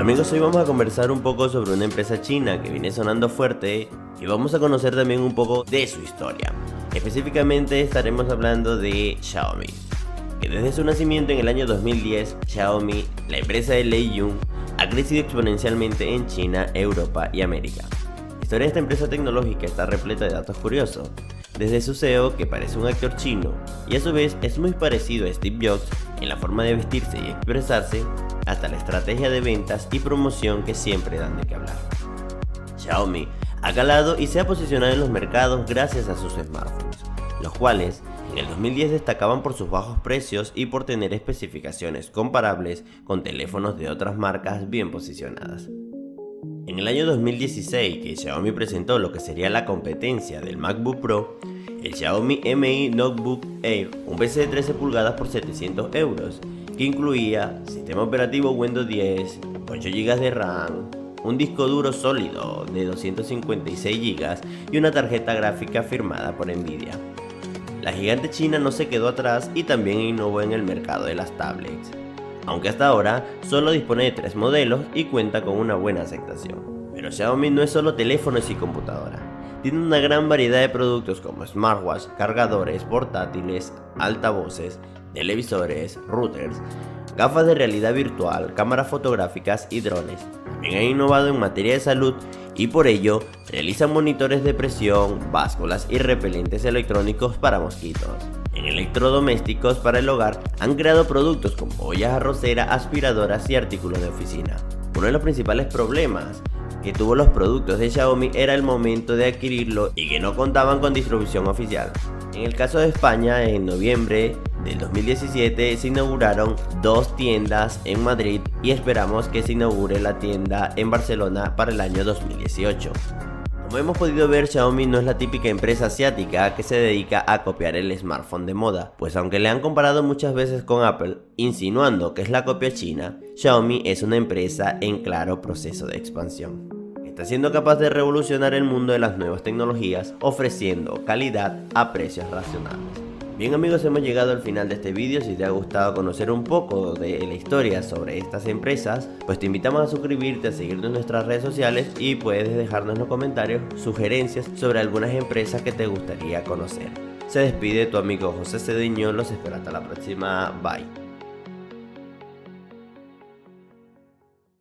Amigos, hoy vamos a conversar un poco sobre una empresa china que viene sonando fuerte y vamos a conocer también un poco de su historia. Específicamente estaremos hablando de Xiaomi, que desde su nacimiento en el año 2010, Xiaomi, la empresa de Lei Yun, ha crecido exponencialmente en China, Europa y América. La historia de esta empresa tecnológica está repleta de datos curiosos, desde su CEO que parece un actor chino y a su vez es muy parecido a Steve Jobs en la forma de vestirse y expresarse, hasta la estrategia de ventas y promoción que siempre dan de qué hablar. Xiaomi ha calado y se ha posicionado en los mercados gracias a sus smartphones, los cuales en el 2010 destacaban por sus bajos precios y por tener especificaciones comparables con teléfonos de otras marcas bien posicionadas. En el año 2016, que Xiaomi presentó lo que sería la competencia del MacBook Pro, el Xiaomi Mi Notebook Air, un PC de 13 pulgadas por 700 euros, que incluía sistema operativo Windows 10, 8 GB de RAM, un disco duro sólido de 256 GB y una tarjeta gráfica firmada por Nvidia. La gigante china no se quedó atrás y también innovó en el mercado de las tablets, aunque hasta ahora solo dispone de tres modelos y cuenta con una buena aceptación. Pero Xiaomi no es solo teléfonos y computadora tiene una gran variedad de productos como smartwatch, cargadores, portátiles, altavoces, televisores, routers, gafas de realidad virtual, cámaras fotográficas y drones. También ha innovado en materia de salud y por ello realizan monitores de presión, básculas y repelentes electrónicos para mosquitos. En electrodomésticos para el hogar han creado productos como ollas arroceras, aspiradoras y artículos de oficina. Uno de los principales problemas que tuvo los productos de Xiaomi era el momento de adquirirlo y que no contaban con distribución oficial. En el caso de España, en noviembre del 2017 se inauguraron dos tiendas en Madrid y esperamos que se inaugure la tienda en Barcelona para el año 2018. Como hemos podido ver, Xiaomi no es la típica empresa asiática que se dedica a copiar el smartphone de moda, pues aunque le han comparado muchas veces con Apple, insinuando que es la copia china, Xiaomi es una empresa en claro proceso de expansión. Está siendo capaz de revolucionar el mundo de las nuevas tecnologías, ofreciendo calidad a precios racionales. Bien amigos, hemos llegado al final de este vídeo. Si te ha gustado conocer un poco de la historia sobre estas empresas, pues te invitamos a suscribirte, a seguirnos en nuestras redes sociales y puedes dejarnos en los comentarios sugerencias sobre algunas empresas que te gustaría conocer. Se despide tu amigo José Cedeño, los espero hasta la próxima, bye.